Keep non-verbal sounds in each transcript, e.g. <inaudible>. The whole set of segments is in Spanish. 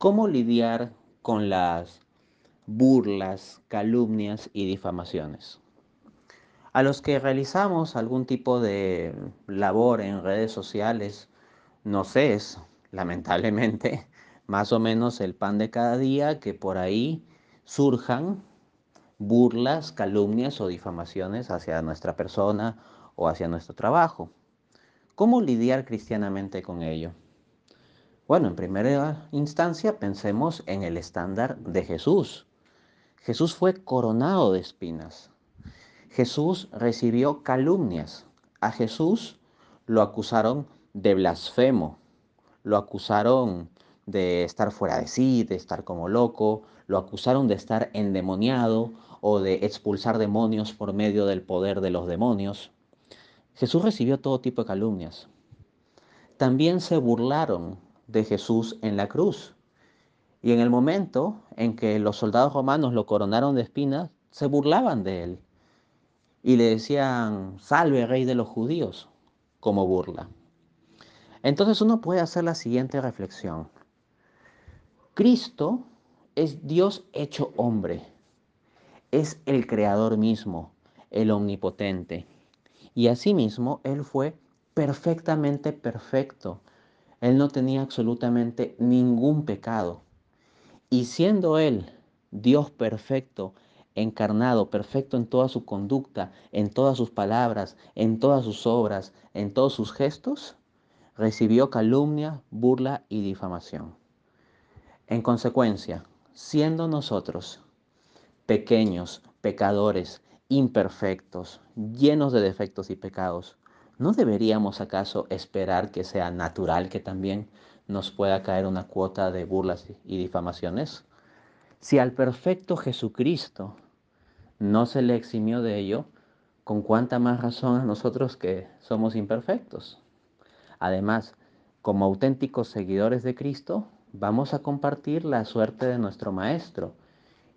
¿Cómo lidiar con las burlas, calumnias y difamaciones? A los que realizamos algún tipo de labor en redes sociales, nos es, lamentablemente, <laughs> más o menos el pan de cada día que por ahí surjan burlas, calumnias o difamaciones hacia nuestra persona o hacia nuestro trabajo. ¿Cómo lidiar cristianamente con ello? Bueno, en primera instancia pensemos en el estándar de Jesús. Jesús fue coronado de espinas. Jesús recibió calumnias. A Jesús lo acusaron de blasfemo, lo acusaron de estar fuera de sí, de estar como loco, lo acusaron de estar endemoniado o de expulsar demonios por medio del poder de los demonios. Jesús recibió todo tipo de calumnias. También se burlaron de Jesús en la cruz. Y en el momento en que los soldados romanos lo coronaron de espinas, se burlaban de él y le decían, salve rey de los judíos, como burla. Entonces uno puede hacer la siguiente reflexión. Cristo es Dios hecho hombre, es el creador mismo, el omnipotente. Y asimismo, Él fue perfectamente perfecto. Él no tenía absolutamente ningún pecado. Y siendo Él Dios perfecto, encarnado, perfecto en toda su conducta, en todas sus palabras, en todas sus obras, en todos sus gestos, recibió calumnia, burla y difamación. En consecuencia, siendo nosotros pequeños, pecadores, imperfectos, llenos de defectos y pecados, ¿no deberíamos acaso esperar que sea natural que también nos pueda caer una cuota de burlas y difamaciones? Si al perfecto Jesucristo no se le eximió de ello, con cuánta más razón a nosotros que somos imperfectos. Además, como auténticos seguidores de Cristo, vamos a compartir la suerte de nuestro Maestro.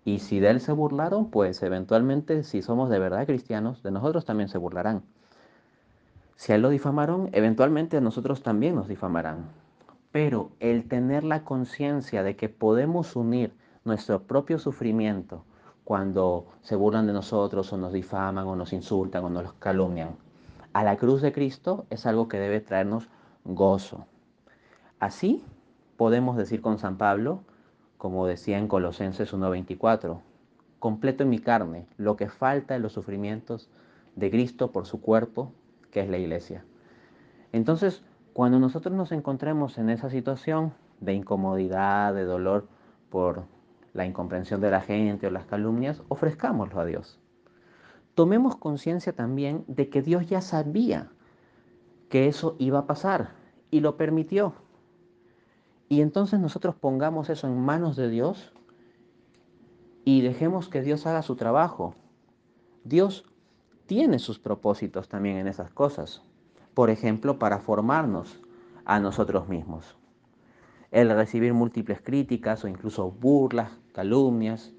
Y si de Él se burlaron, pues eventualmente, si somos de verdad cristianos, de nosotros también se burlarán. Si a Él lo difamaron, eventualmente nosotros también nos difamarán. Pero el tener la conciencia de que podemos unir nuestro propio sufrimiento cuando se burlan de nosotros o nos difaman o nos insultan o nos calumnian. A la cruz de Cristo es algo que debe traernos gozo. Así podemos decir con San Pablo, como decía en Colosenses 1.24, completo en mi carne lo que falta en los sufrimientos de Cristo por su cuerpo, que es la iglesia. Entonces, cuando nosotros nos encontremos en esa situación de incomodidad, de dolor por la incomprensión de la gente o las calumnias, ofrezcámoslo a Dios. Tomemos conciencia también de que Dios ya sabía que eso iba a pasar y lo permitió. Y entonces nosotros pongamos eso en manos de Dios y dejemos que Dios haga su trabajo. Dios tiene sus propósitos también en esas cosas. Por ejemplo, para formarnos a nosotros mismos el recibir múltiples críticas o incluso burlas, calumnias,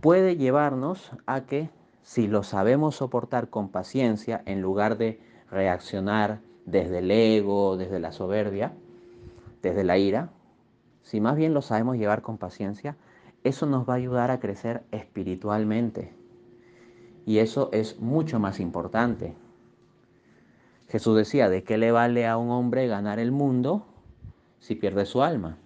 puede llevarnos a que si lo sabemos soportar con paciencia en lugar de reaccionar desde el ego, desde la soberbia, desde la ira, si más bien lo sabemos llevar con paciencia, eso nos va a ayudar a crecer espiritualmente. Y eso es mucho más importante. Jesús decía, ¿de qué le vale a un hombre ganar el mundo si pierde su alma.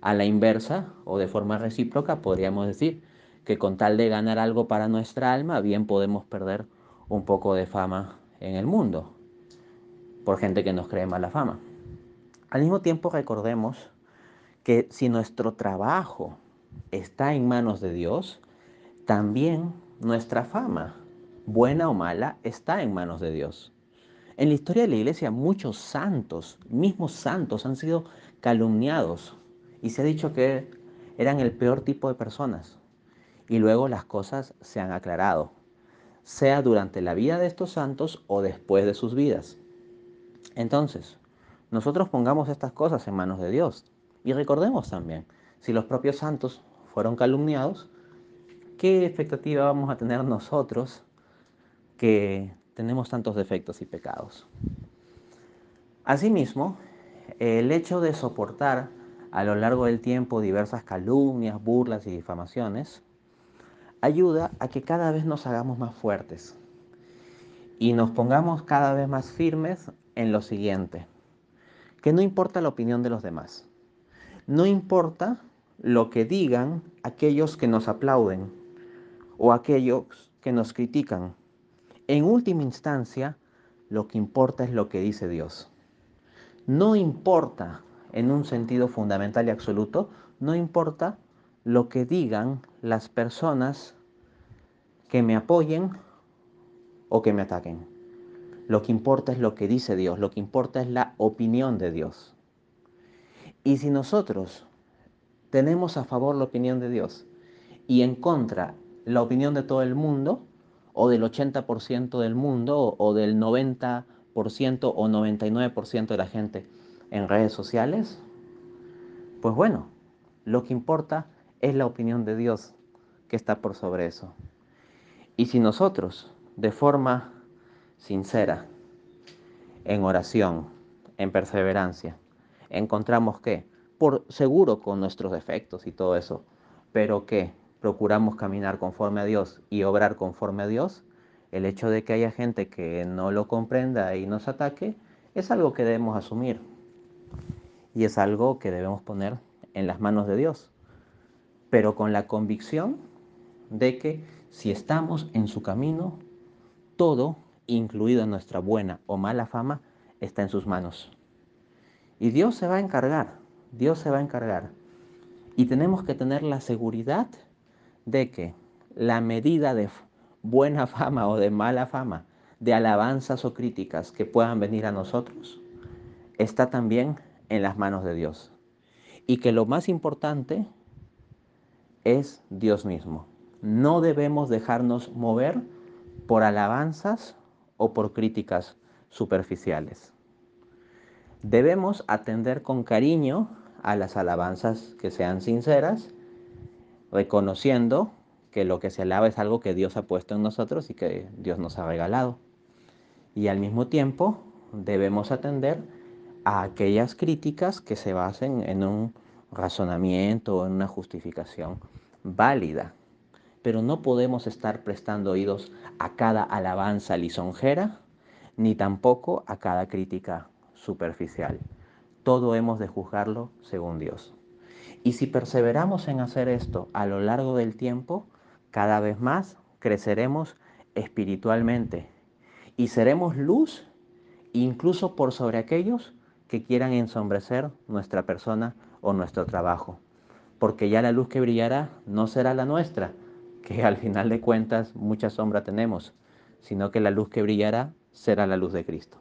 A la inversa o de forma recíproca podríamos decir que con tal de ganar algo para nuestra alma, bien podemos perder un poco de fama en el mundo por gente que nos cree mala fama. Al mismo tiempo recordemos que si nuestro trabajo está en manos de Dios, también nuestra fama, buena o mala, está en manos de Dios. En la historia de la iglesia muchos santos, mismos santos, han sido calumniados y se ha dicho que eran el peor tipo de personas. Y luego las cosas se han aclarado, sea durante la vida de estos santos o después de sus vidas. Entonces, nosotros pongamos estas cosas en manos de Dios y recordemos también, si los propios santos fueron calumniados, ¿qué expectativa vamos a tener nosotros que tenemos tantos defectos y pecados. Asimismo, el hecho de soportar a lo largo del tiempo diversas calumnias, burlas y difamaciones, ayuda a que cada vez nos hagamos más fuertes y nos pongamos cada vez más firmes en lo siguiente, que no importa la opinión de los demás, no importa lo que digan aquellos que nos aplauden o aquellos que nos critican. En última instancia, lo que importa es lo que dice Dios. No importa, en un sentido fundamental y absoluto, no importa lo que digan las personas que me apoyen o que me ataquen. Lo que importa es lo que dice Dios, lo que importa es la opinión de Dios. Y si nosotros tenemos a favor la opinión de Dios y en contra la opinión de todo el mundo, o del 80% del mundo, o del 90% o 99% de la gente en redes sociales, pues bueno, lo que importa es la opinión de Dios que está por sobre eso. Y si nosotros, de forma sincera, en oración, en perseverancia, encontramos que, por seguro con nuestros defectos y todo eso, pero que procuramos caminar conforme a Dios y obrar conforme a Dios, el hecho de que haya gente que no lo comprenda y nos ataque es algo que debemos asumir y es algo que debemos poner en las manos de Dios, pero con la convicción de que si estamos en su camino, todo, incluido nuestra buena o mala fama, está en sus manos. Y Dios se va a encargar, Dios se va a encargar. Y tenemos que tener la seguridad de que la medida de buena <laughs> fama o de mala fama, de alabanzas o críticas que puedan venir a nosotros, está también en las manos de Dios. Y que lo más importante es Dios mismo. No debemos dejarnos mover por alabanzas o por críticas superficiales. Debemos atender con cariño a las alabanzas que sean sinceras reconociendo que lo que se alaba es algo que Dios ha puesto en nosotros y que Dios nos ha regalado. Y al mismo tiempo debemos atender a aquellas críticas que se basen en un razonamiento o en una justificación válida. Pero no podemos estar prestando oídos a cada alabanza lisonjera, ni tampoco a cada crítica superficial. Todo hemos de juzgarlo según Dios. Y si perseveramos en hacer esto a lo largo del tiempo, cada vez más creceremos espiritualmente y seremos luz incluso por sobre aquellos que quieran ensombrecer nuestra persona o nuestro trabajo. Porque ya la luz que brillará no será la nuestra, que al final de cuentas mucha sombra tenemos, sino que la luz que brillará será la luz de Cristo.